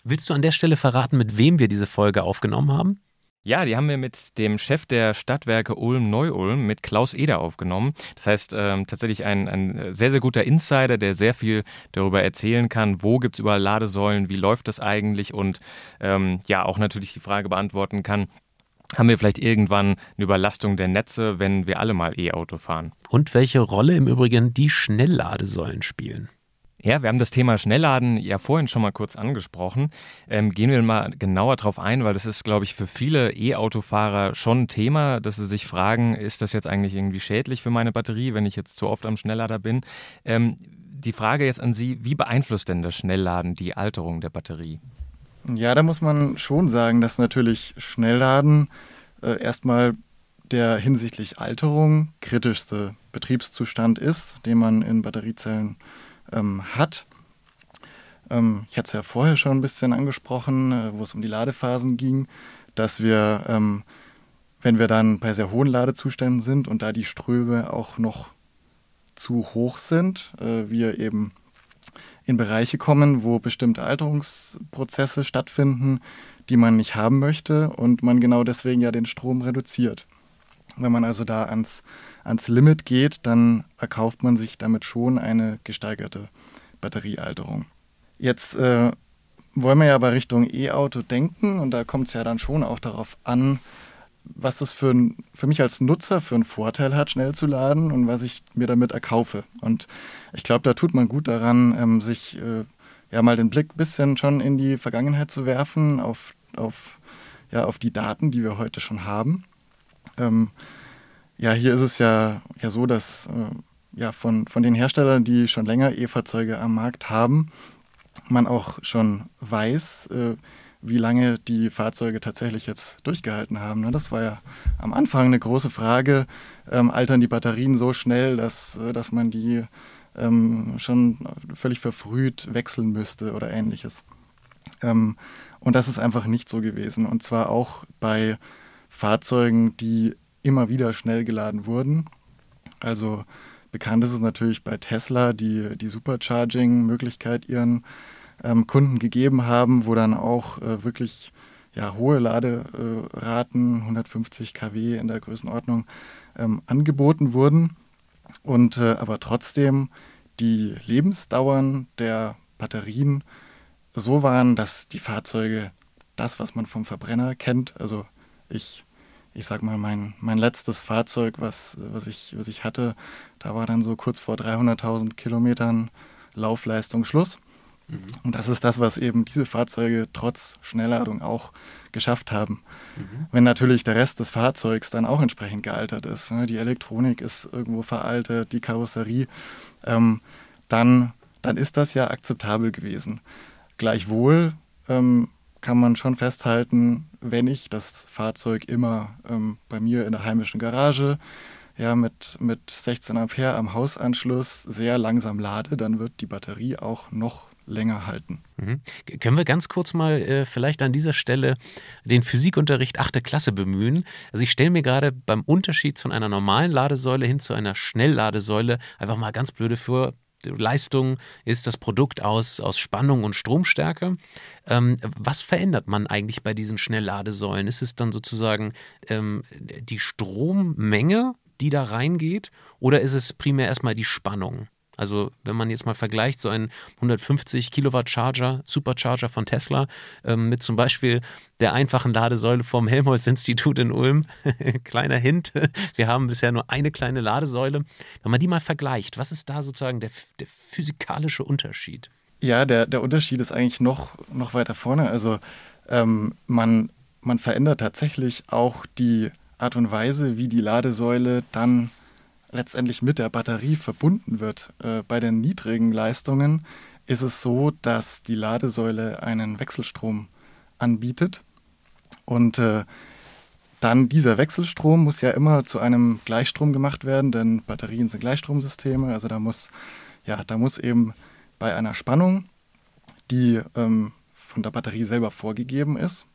Willst du an der Stelle verraten, mit wem wir diese Folge aufgenommen haben? Ja, die haben wir mit dem Chef der Stadtwerke Ulm-Neu-Ulm, mit Klaus Eder, aufgenommen. Das heißt, ähm, tatsächlich ein, ein, sehr, sehr guter Insider, der sehr viel darüber erzählen kann, wo gibt es überall Ladesäulen, wie läuft das eigentlich und ähm, ja, auch natürlich die Frage beantworten kann, haben wir vielleicht irgendwann eine Überlastung der Netze, wenn wir alle mal E-Auto fahren. Und welche Rolle im Übrigen die Schnellladesäulen spielen. Ja, wir haben das Thema Schnellladen ja vorhin schon mal kurz angesprochen. Ähm, gehen wir mal genauer drauf ein, weil das ist, glaube ich, für viele E-Autofahrer schon ein Thema, dass sie sich fragen, ist das jetzt eigentlich irgendwie schädlich für meine Batterie, wenn ich jetzt zu oft am Schnelllader bin? Ähm, die Frage jetzt an Sie, wie beeinflusst denn das Schnellladen die Alterung der Batterie? Ja, da muss man schon sagen, dass natürlich Schnellladen äh, erstmal der hinsichtlich Alterung kritischste Betriebszustand ist, den man in Batteriezellen ähm, hat. Ähm, ich hatte es ja vorher schon ein bisschen angesprochen, äh, wo es um die Ladephasen ging, dass wir, ähm, wenn wir dann bei sehr hohen Ladezuständen sind und da die Ströme auch noch zu hoch sind, äh, wir eben in Bereiche kommen, wo bestimmte Alterungsprozesse stattfinden, die man nicht haben möchte und man genau deswegen ja den Strom reduziert. Wenn man also da ans, ans Limit geht, dann erkauft man sich damit schon eine gesteigerte Batteriealterung. Jetzt äh, wollen wir ja aber Richtung E-Auto denken und da kommt es ja dann schon auch darauf an, was das für, ein, für mich als Nutzer für einen Vorteil hat, schnell zu laden und was ich mir damit erkaufe. Und ich glaube, da tut man gut daran, ähm, sich äh, ja mal den Blick ein bisschen schon in die Vergangenheit zu werfen, auf, auf, ja, auf die Daten, die wir heute schon haben. Ähm, ja, hier ist es ja, ja so, dass äh, ja, von, von den Herstellern, die schon länger E-Fahrzeuge am Markt haben, man auch schon weiß, äh, wie lange die Fahrzeuge tatsächlich jetzt durchgehalten haben. Ne? Das war ja am Anfang eine große Frage. Ähm, altern die Batterien so schnell, dass, äh, dass man die ähm, schon völlig verfrüht wechseln müsste oder ähnliches. Ähm, und das ist einfach nicht so gewesen. Und zwar auch bei Fahrzeugen, die immer wieder schnell geladen wurden. Also bekannt ist es natürlich bei Tesla, die die Supercharging-Möglichkeit ihren ähm, Kunden gegeben haben, wo dann auch äh, wirklich ja, hohe Laderaten, 150 kW in der Größenordnung, ähm, angeboten wurden. Und äh, aber trotzdem die Lebensdauern der Batterien so waren, dass die Fahrzeuge das, was man vom Verbrenner kennt, also ich, ich sag mal, mein, mein letztes Fahrzeug, was, was, ich, was ich hatte, da war dann so kurz vor 300.000 Kilometern Laufleistung Schluss. Mhm. Und das ist das, was eben diese Fahrzeuge trotz Schnellladung auch geschafft haben. Mhm. Wenn natürlich der Rest des Fahrzeugs dann auch entsprechend gealtert ist, ne, die Elektronik ist irgendwo veraltet, die Karosserie, ähm, dann, dann ist das ja akzeptabel gewesen. Gleichwohl ähm, kann man schon festhalten, wenn ich das Fahrzeug immer ähm, bei mir in der heimischen Garage ja, mit, mit 16 Ampere am Hausanschluss sehr langsam lade, dann wird die Batterie auch noch länger halten. Mhm. Können wir ganz kurz mal äh, vielleicht an dieser Stelle den Physikunterricht 8. Klasse bemühen? Also ich stelle mir gerade beim Unterschied von einer normalen Ladesäule hin zu einer Schnellladesäule einfach mal ganz blöde vor, Leistung ist das Produkt aus, aus Spannung und Stromstärke. Ähm, was verändert man eigentlich bei diesen Schnellladesäulen? Ist es dann sozusagen ähm, die Strommenge, die da reingeht, oder ist es primär erstmal die Spannung? Also wenn man jetzt mal vergleicht, so ein 150 Kilowatt Charger, Supercharger von Tesla ähm, mit zum Beispiel der einfachen Ladesäule vom Helmholtz-Institut in Ulm, kleiner Hint, wir haben bisher nur eine kleine Ladesäule. Wenn man die mal vergleicht, was ist da sozusagen der, der physikalische Unterschied? Ja, der, der Unterschied ist eigentlich noch, noch weiter vorne. Also ähm, man, man verändert tatsächlich auch die Art und Weise, wie die Ladesäule dann letztendlich mit der Batterie verbunden wird. Äh, bei den niedrigen Leistungen ist es so, dass die Ladesäule einen Wechselstrom anbietet und äh, dann dieser Wechselstrom muss ja immer zu einem Gleichstrom gemacht werden, denn Batterien sind Gleichstromsysteme. Also da muss, ja, da muss eben bei einer Spannung, die ähm, von der Batterie selber vorgegeben ist,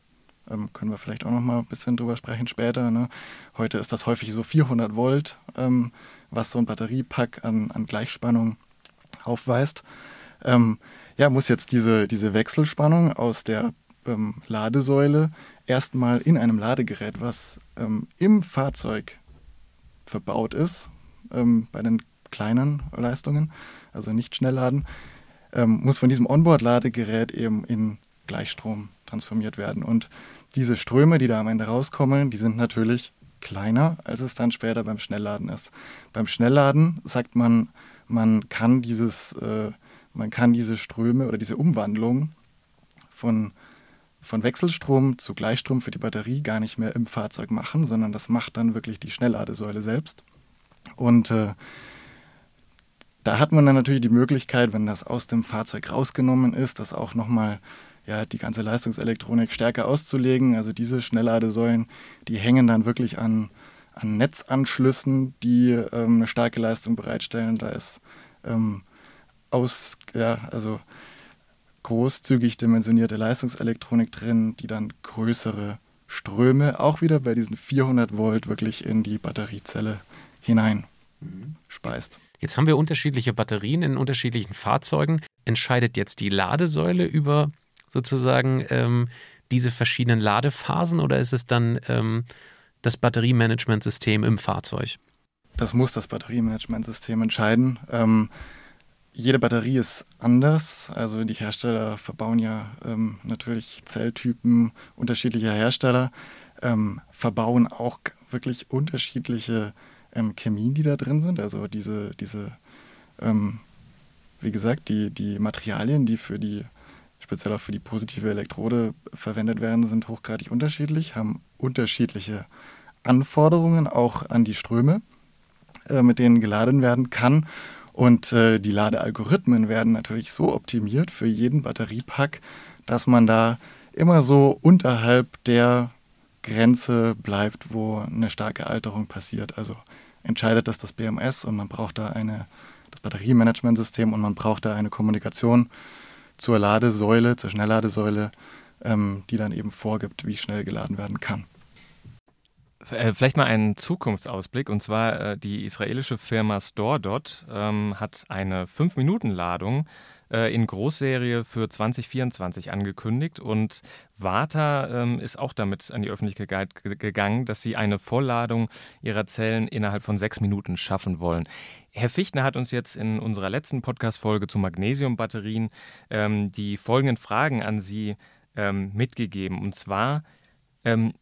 ähm, können wir vielleicht auch noch mal ein bisschen drüber sprechen später. Ne? Heute ist das häufig so 400 Volt, ähm, was so ein Batteriepack an, an Gleichspannung aufweist. Ähm, ja, muss jetzt diese, diese Wechselspannung aus der ähm, Ladesäule erstmal in einem Ladegerät, was ähm, im Fahrzeug verbaut ist, ähm, bei den kleinen Leistungen, also nicht Schnellladen, muss von diesem Onboard-Ladegerät eben in Gleichstrom transformiert werden. Und diese Ströme, die da am Ende rauskommen, die sind natürlich kleiner, als es dann später beim Schnellladen ist. Beim Schnellladen sagt man, man kann dieses, äh, man kann diese Ströme oder diese Umwandlung von, von Wechselstrom zu Gleichstrom für die Batterie gar nicht mehr im Fahrzeug machen, sondern das macht dann wirklich die Schnellladesäule selbst. Und äh, da hat man dann natürlich die Möglichkeit, wenn das aus dem Fahrzeug rausgenommen ist, das auch nochmal ja, die ganze Leistungselektronik stärker auszulegen. Also diese Schnellladesäulen, die hängen dann wirklich an, an Netzanschlüssen, die ähm, eine starke Leistung bereitstellen. Da ist ähm, aus, ja, also großzügig dimensionierte Leistungselektronik drin, die dann größere Ströme auch wieder bei diesen 400 Volt wirklich in die Batteriezelle hinein speist. Jetzt haben wir unterschiedliche Batterien in unterschiedlichen Fahrzeugen. Entscheidet jetzt die Ladesäule über sozusagen ähm, diese verschiedenen Ladephasen oder ist es dann ähm, das Batteriemanagementsystem im Fahrzeug? Das muss das Batteriemanagementsystem entscheiden. Ähm, jede Batterie ist anders. Also die Hersteller verbauen ja ähm, natürlich Zelltypen unterschiedlicher Hersteller. ähm, verbauen auch wirklich unterschiedliche ähm, Chemien, die da drin sind. Also diese, diese wie gesagt, die, die Materialien, die für die, speziell auch für die positive Elektrode verwendet werden, sind hochgradig unterschiedlich, haben unterschiedliche Anforderungen auch an die Ströme, äh, mit denen geladen werden kann. Und äh, die Ladealgorithmen werden natürlich so optimiert für jeden Batteriepack, dass man da immer so unterhalb der Grenze bleibt, wo eine starke Alterung passiert. Also entscheidet das das BMS und man braucht da eine, das Batteriemanagementsystem und man braucht da eine Kommunikation zur Ladesäule, zur Schnellladesäule, ähm, die dann eben vorgibt, wie schnell geladen werden kann. Äh, vielleicht mal einen Zukunftsausblick und zwar äh, die israelische Firma StoreDot ähm, hat eine 5-Minuten-Ladung äh, in Großserie für 2024 angekündigt und Warta ähm, ist auch damit an die Öffentlichkeit gegangen, dass sie eine Vollladung ihrer Zellen innerhalb von sechs Minuten schaffen wollen. Herr Fichtner hat uns jetzt in unserer letzten Podcast-Folge zu Magnesiumbatterien ähm, die folgenden Fragen an Sie ähm, mitgegeben. Und zwar, ähm,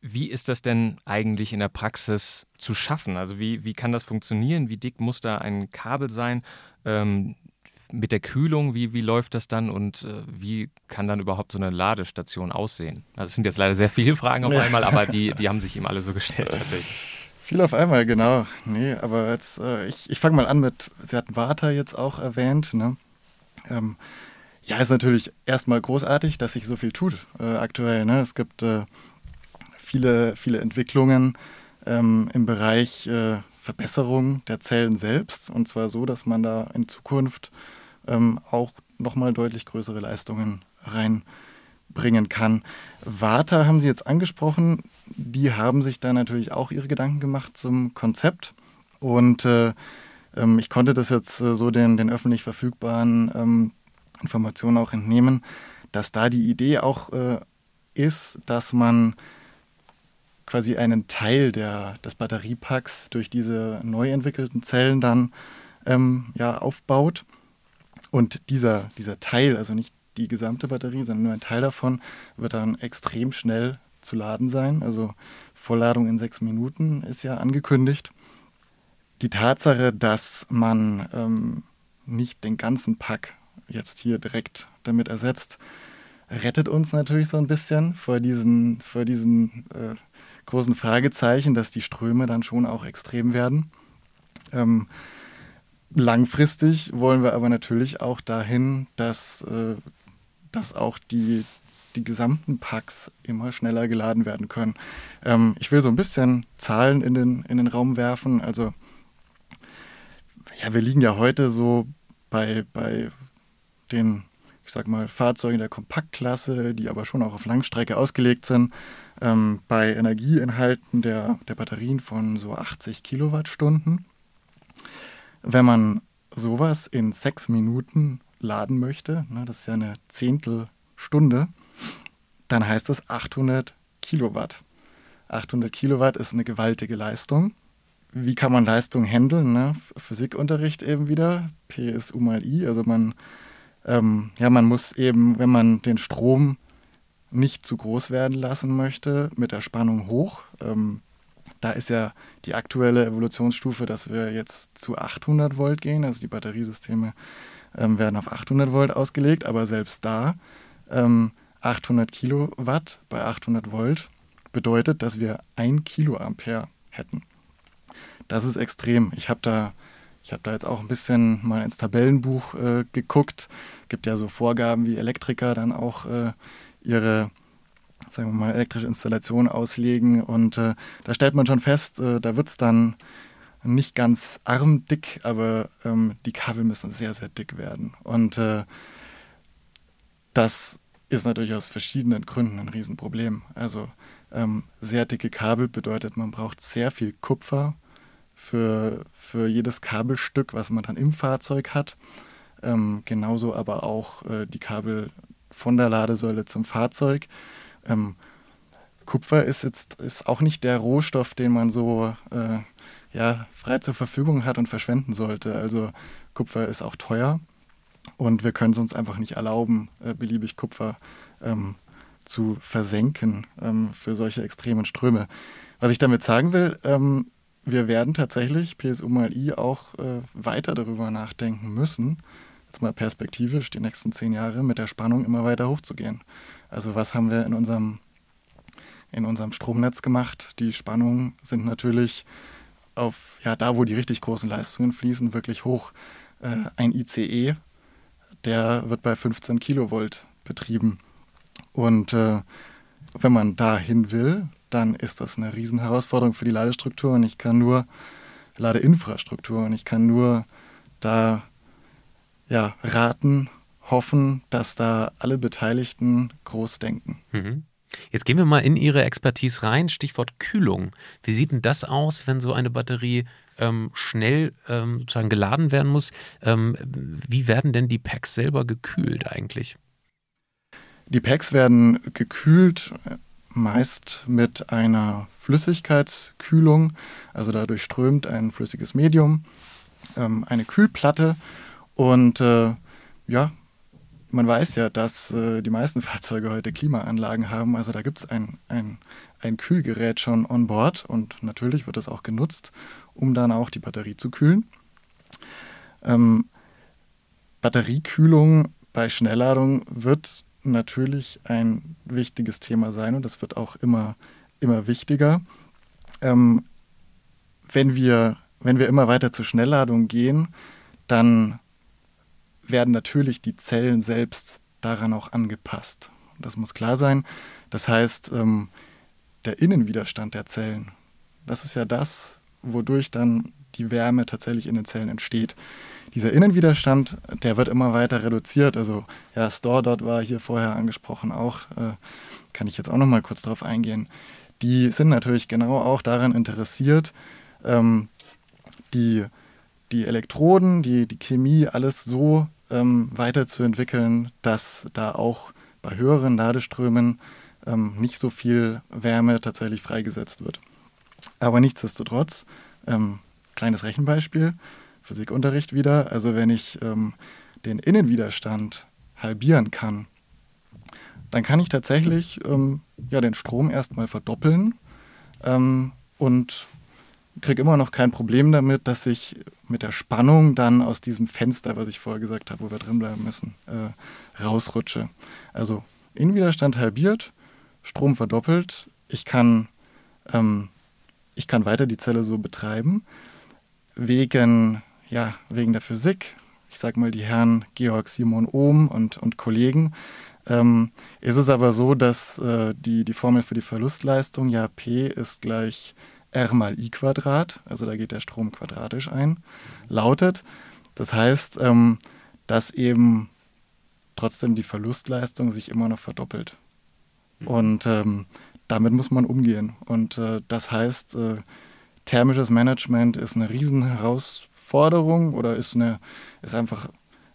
wie ist das denn eigentlich in der Praxis zu schaffen? Also wie, wie kann das funktionieren? Wie dick muss da ein Kabel sein? Ähm, mit der Kühlung, wie, wie läuft das dann und äh, wie kann dann überhaupt so eine Ladestation aussehen? Also es sind jetzt leider sehr viele Fragen auf einmal, aber die, die haben sich ihm alle so gestellt tatsächlich. Viel auf einmal, genau. Nee, aber jetzt, äh, ich, ich fange mal an mit, Sie hatten Warta jetzt auch erwähnt, ne? Ähm, ja, ist natürlich erstmal großartig, dass sich so viel tut äh, aktuell. Ne? Es gibt äh, viele, viele Entwicklungen ähm, im Bereich äh, Verbesserung der Zellen selbst. Und zwar so, dass man da in Zukunft ähm, auch nochmal deutlich größere Leistungen reinbringen kann. Warta haben Sie jetzt angesprochen. Die haben sich da natürlich auch ihre Gedanken gemacht zum Konzept. Und äh, ähm, ich konnte das jetzt äh, so den, den öffentlich verfügbaren ähm, Informationen auch entnehmen, dass da die Idee auch äh, ist, dass man quasi einen Teil der, des Batteriepacks durch diese neu entwickelten Zellen dann ähm, ja, aufbaut. Und dieser, dieser Teil, also nicht die gesamte Batterie, sondern nur ein Teil davon, wird dann extrem schnell zu laden sein. Also Vollladung in sechs Minuten ist ja angekündigt. Die Tatsache, dass man ähm, nicht den ganzen Pack jetzt hier direkt damit ersetzt, rettet uns natürlich so ein bisschen vor diesen, vor diesen äh, großen Fragezeichen, dass die Ströme dann schon auch extrem werden. Ähm, langfristig wollen wir aber natürlich auch dahin, dass, äh, dass auch die, die gesamten Packs immer schneller geladen werden können. Ähm, ich will so ein bisschen Zahlen in den, in den Raum werfen. Also, ja, wir liegen ja heute so bei, bei den, ich sag mal, Fahrzeugen der Kompaktklasse, die aber schon auch auf Langstrecke ausgelegt sind, ähm, bei Energieinhalten der, der Batterien von so 80 Kilowattstunden. Wenn man sowas in sechs Minuten laden möchte, ne, das ist ja eine Zehntelstunde, dann heißt das 800 Kilowatt. 800 Kilowatt ist eine gewaltige Leistung. Wie kann man Leistung handeln? Ne? Physikunterricht eben wieder. P ist U mal I. Also man, ähm, ja, man muss eben, wenn man den Strom nicht zu groß werden lassen möchte, mit der Spannung hoch. Ähm, da ist ja die aktuelle Evolutionsstufe, dass wir jetzt zu 800 Volt gehen. Also die Batteriesysteme ähm, werden auf 800 Volt ausgelegt, aber selbst da ähm, 800 Kilowatt bei 800 Volt bedeutet, dass wir 1 Kiloampere hätten. Das ist extrem. Ich habe da, hab da jetzt auch ein bisschen mal ins Tabellenbuch äh, geguckt. Es gibt ja so Vorgaben, wie Elektriker dann auch äh, ihre sagen wir mal, elektrische Installation auslegen. Und äh, da stellt man schon fest, äh, da wird es dann nicht ganz armdick, aber ähm, die Kabel müssen sehr, sehr dick werden. Und äh, das ist natürlich aus verschiedenen Gründen ein Riesenproblem. Also ähm, sehr dicke Kabel bedeutet, man braucht sehr viel Kupfer für, für jedes Kabelstück, was man dann im Fahrzeug hat. Ähm, genauso aber auch äh, die Kabel von der Ladesäule zum Fahrzeug. Ähm, Kupfer ist jetzt ist auch nicht der Rohstoff, den man so äh, ja, frei zur Verfügung hat und verschwenden sollte. Also Kupfer ist auch teuer und wir können es uns einfach nicht erlauben, äh, beliebig Kupfer ähm, zu versenken ähm, für solche extremen Ströme. Was ich damit sagen will, ähm, wir werden tatsächlich PSU mal I auch äh, weiter darüber nachdenken müssen, jetzt mal perspektivisch die nächsten zehn Jahre mit der Spannung immer weiter hochzugehen. Also was haben wir in unserem, in unserem Stromnetz gemacht? Die Spannungen sind natürlich auf, ja, da wo die richtig großen Leistungen fließen, wirklich hoch. Äh, ein ICE, der wird bei 15 Kilovolt betrieben. Und äh, wenn man dahin will, dann ist das eine Riesenherausforderung für die Ladestruktur und ich kann nur Ladeinfrastruktur und ich kann nur da ja, raten, hoffen, dass da alle Beteiligten groß denken. Mhm. Jetzt gehen wir mal in Ihre Expertise rein. Stichwort Kühlung. Wie sieht denn das aus, wenn so eine Batterie ähm, schnell ähm, sozusagen geladen werden muss? Ähm, wie werden denn die Packs selber gekühlt eigentlich? Die Packs werden gekühlt meist mit einer Flüssigkeitskühlung, also dadurch strömt ein flüssiges Medium, ähm, eine Kühlplatte und äh, ja, man weiß ja, dass äh, die meisten Fahrzeuge heute Klimaanlagen haben, also da gibt es ein, ein, ein Kühlgerät schon on board und natürlich wird das auch genutzt, um dann auch die Batterie zu kühlen. Ähm, Batteriekühlung bei Schnellladung wird natürlich ein wichtiges Thema sein und das wird auch immer, immer wichtiger. Ähm, wenn, wir, wenn wir immer weiter zur Schnellladung gehen, dann werden natürlich die Zellen selbst daran auch angepasst. Das muss klar sein. Das heißt, ähm, der Innenwiderstand der Zellen, das ist ja das, wodurch dann die Wärme tatsächlich in den Zellen entsteht dieser Innenwiderstand, der wird immer weiter reduziert. Also ja, Store dort war hier vorher angesprochen auch, äh, kann ich jetzt auch noch mal kurz darauf eingehen. Die sind natürlich genau auch daran interessiert, ähm, die, die Elektroden, die, die Chemie, alles so ähm, weiterzuentwickeln, dass da auch bei höheren Ladeströmen ähm, nicht so viel Wärme tatsächlich freigesetzt wird. Aber nichtsdestotrotz, ähm, kleines Rechenbeispiel, Physikunterricht wieder. Also wenn ich ähm, den Innenwiderstand halbieren kann, dann kann ich tatsächlich ähm, ja, den Strom erstmal verdoppeln ähm, und kriege immer noch kein Problem damit, dass ich mit der Spannung dann aus diesem Fenster, was ich vorher gesagt habe, wo wir drin bleiben müssen, äh, rausrutsche. Also Innenwiderstand halbiert, Strom verdoppelt, ich kann, ähm, ich kann weiter die Zelle so betreiben. Wegen ja, wegen der Physik, ich sage mal die Herren Georg Simon Ohm und, und Kollegen, ähm, ist es aber so, dass äh, die, die Formel für die Verlustleistung, ja, P ist gleich R mal I Quadrat, also da geht der Strom quadratisch ein, lautet. Das heißt, ähm, dass eben trotzdem die Verlustleistung sich immer noch verdoppelt. Mhm. Und ähm, damit muss man umgehen. Und äh, das heißt, äh, thermisches Management ist eine Riesenherausforderung Herausforderung oder ist, eine, ist einfach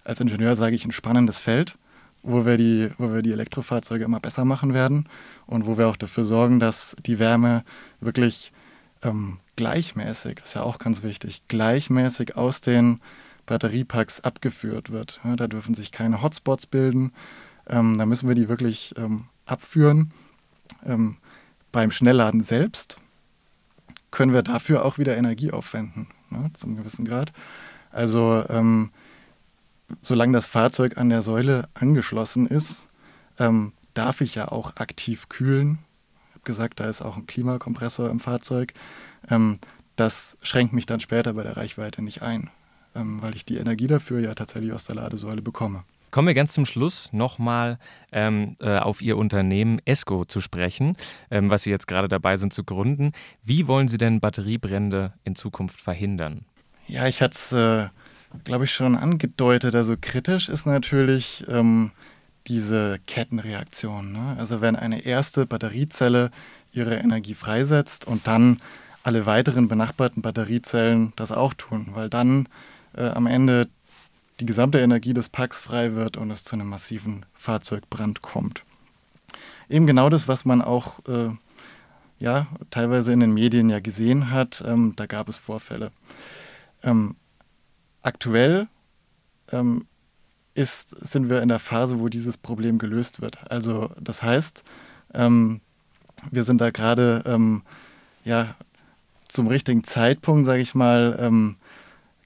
als Ingenieur, sage ich, ein spannendes Feld, wo wir, die, wo wir die Elektrofahrzeuge immer besser machen werden und wo wir auch dafür sorgen, dass die Wärme wirklich ähm, gleichmäßig, ist ja auch ganz wichtig, gleichmäßig aus den Batteriepacks abgeführt wird. Ja, da dürfen sich keine Hotspots bilden. Ähm, da müssen wir die wirklich ähm, abführen. Ähm, beim Schnellladen selbst können wir dafür auch wieder Energie aufwenden ne, zum gewissen Grad. Also ähm, solange das Fahrzeug an der Säule angeschlossen ist, ähm, darf ich ja auch aktiv kühlen. Ich habe gesagt, da ist auch ein Klimakompressor im Fahrzeug. Ähm, das schränkt mich dann später bei der Reichweite nicht ein, ähm, weil ich die Energie dafür ja tatsächlich aus der Ladesäule bekomme. Kommen wir ganz zum Schluss nochmal ähm, äh, auf Ihr Unternehmen ESCO zu sprechen, ähm, was Sie jetzt gerade dabei sind zu gründen. Wie wollen Sie denn Batteriebrände in Zukunft verhindern? Ja, ich hatte es, äh, glaube ich, schon angedeutet. Also kritisch ist natürlich ähm, diese Kettenreaktion. Ne? Also wenn eine erste Batteriezelle ihre Energie freisetzt und dann alle weiteren benachbarten Batteriezellen das auch tun, weil dann äh, am Ende die gesamte Energie des Packs frei wird und es zu einem massiven Fahrzeugbrand kommt. Eben genau das, was man auch äh, ja, teilweise in den Medien ja gesehen hat, ähm, da gab es Vorfälle. Ähm, aktuell ähm, ist, sind wir in der Phase, wo dieses Problem gelöst wird. Also das heißt, ähm, wir sind da gerade ähm, ja, zum richtigen Zeitpunkt, sage ich mal, ähm,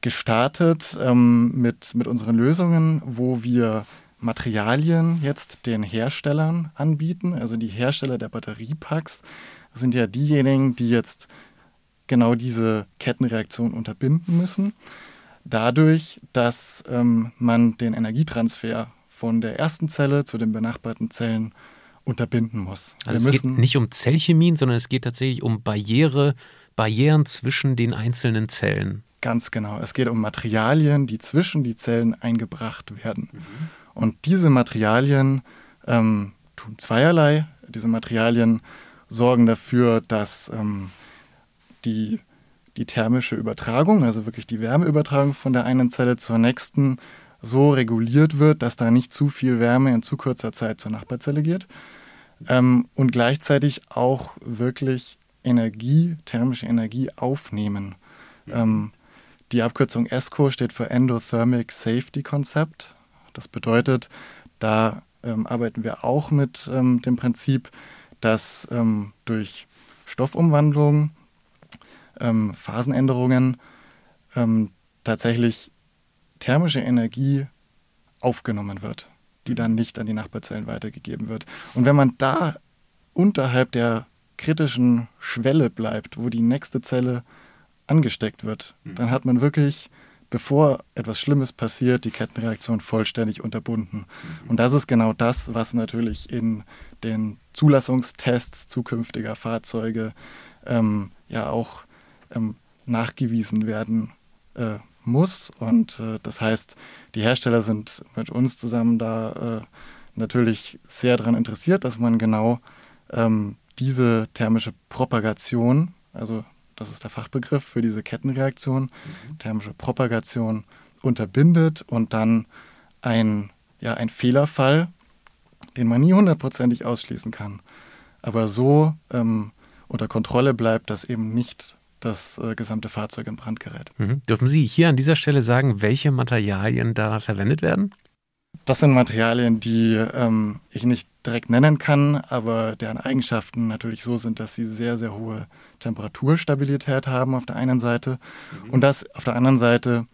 gestartet ähm, mit, mit unseren Lösungen, wo wir Materialien jetzt den Herstellern anbieten. Also die Hersteller der Batteriepacks sind ja diejenigen, die jetzt genau diese Kettenreaktion unterbinden müssen. Dadurch, dass ähm, man den Energietransfer von der ersten Zelle zu den benachbarten Zellen unterbinden muss. Also Wir es geht nicht um Zellchemien, sondern es geht tatsächlich um Barriere, Barrieren zwischen den einzelnen Zellen. Ganz genau. Es geht um Materialien, die zwischen die Zellen eingebracht werden. Mhm. Und diese Materialien ähm, tun zweierlei. Diese Materialien sorgen dafür, dass ähm, die, die thermische Übertragung, also wirklich die Wärmeübertragung von der einen Zelle zur nächsten, so reguliert wird, dass da nicht zu viel Wärme in zu kurzer Zeit zur Nachbarzelle geht. Ähm, und gleichzeitig auch wirklich Energie, thermische Energie aufnehmen. Ähm, die Abkürzung ESCO steht für Endothermic Safety Concept. Das bedeutet, da ähm, arbeiten wir auch mit ähm, dem Prinzip, dass ähm, durch Stoffumwandlung, ähm, Phasenänderungen ähm, tatsächlich thermische Energie aufgenommen wird, die dann nicht an die Nachbarzellen weitergegeben wird. Und wenn man da unterhalb der kritischen Schwelle bleibt, wo die nächste Zelle angesteckt wird, mhm. dann hat man wirklich, bevor etwas Schlimmes passiert, die Kettenreaktion vollständig unterbunden. Mhm. Und das ist genau das, was natürlich in den Zulassungstests zukünftiger Fahrzeuge ähm, ja auch ähm, nachgewiesen werden äh, muss. Und äh, das heißt, die Hersteller sind mit uns zusammen da äh, natürlich sehr daran interessiert, dass man genau ähm, diese thermische Propagation, also das ist der Fachbegriff für diese Kettenreaktion, mhm. thermische Propagation unterbindet und dann ein, ja, ein Fehlerfall, den man nie hundertprozentig ausschließen kann, aber so ähm, unter Kontrolle bleibt, dass eben nicht das äh, gesamte Fahrzeug in Brand gerät. Mhm. Dürfen Sie hier an dieser Stelle sagen, welche Materialien da verwendet werden? Das sind Materialien, die ähm, ich nicht direkt nennen kann, aber deren Eigenschaften natürlich so sind, dass sie sehr, sehr hohe Temperaturstabilität haben auf der einen Seite mhm. und dass auf der anderen Seite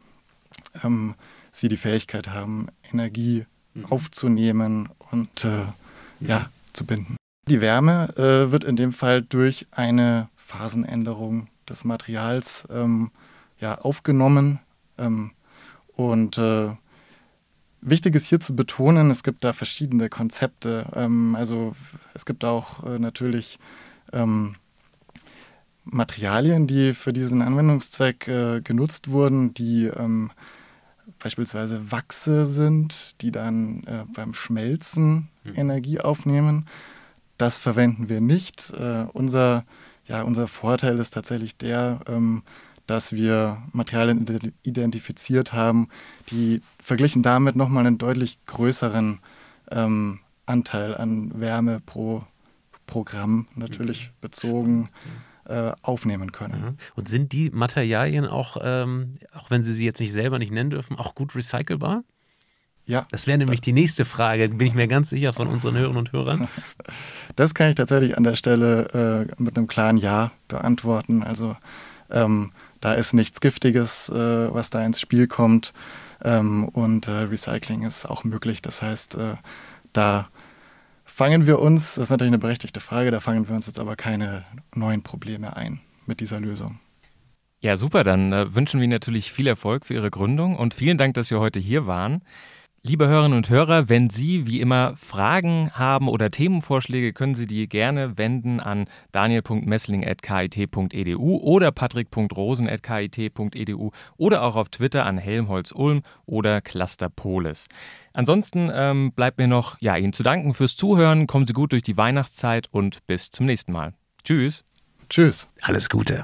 ähm, sie die Fähigkeit haben, Energie mhm. aufzunehmen und äh, mhm. ja, zu binden. Die Wärme äh, wird in dem Fall durch eine Phasenänderung des Materials ähm, ja, aufgenommen ähm, und äh, Wichtig ist hier zu betonen, es gibt da verschiedene Konzepte. Ähm, also es gibt auch äh, natürlich ähm, Materialien, die für diesen Anwendungszweck äh, genutzt wurden, die ähm, beispielsweise Wachse sind, die dann äh, beim Schmelzen mhm. Energie aufnehmen. Das verwenden wir nicht. Äh, unser, ja, unser Vorteil ist tatsächlich der, ähm, dass wir Materialien identifiziert haben, die verglichen damit nochmal einen deutlich größeren ähm, Anteil an Wärme pro Programm natürlich mhm. bezogen äh, aufnehmen können. Mhm. Und sind die Materialien auch, ähm, auch wenn Sie sie jetzt nicht selber nicht nennen dürfen, auch gut recycelbar? Ja. Das wäre nämlich die nächste Frage, bin ich mir ganz sicher von unseren Hörern und Hörern. Das kann ich tatsächlich an der Stelle äh, mit einem klaren Ja beantworten. Also ähm, da ist nichts Giftiges, äh, was da ins Spiel kommt. Ähm, und äh, Recycling ist auch möglich. Das heißt, äh, da fangen wir uns, das ist natürlich eine berechtigte Frage, da fangen wir uns jetzt aber keine neuen Probleme ein mit dieser Lösung. Ja, super. Dann äh, wünschen wir natürlich viel Erfolg für Ihre Gründung und vielen Dank, dass Sie heute hier waren. Liebe Hörerinnen und Hörer, wenn Sie wie immer Fragen haben oder Themenvorschläge, können Sie die gerne wenden an daniel.messling.kit.edu oder patrick.rosen.kit.edu oder auch auf Twitter an Helmholtz-Ulm oder Cluster Polis. Ansonsten ähm, bleibt mir noch, ja, Ihnen zu danken fürs Zuhören. Kommen Sie gut durch die Weihnachtszeit und bis zum nächsten Mal. Tschüss. Tschüss. Alles Gute.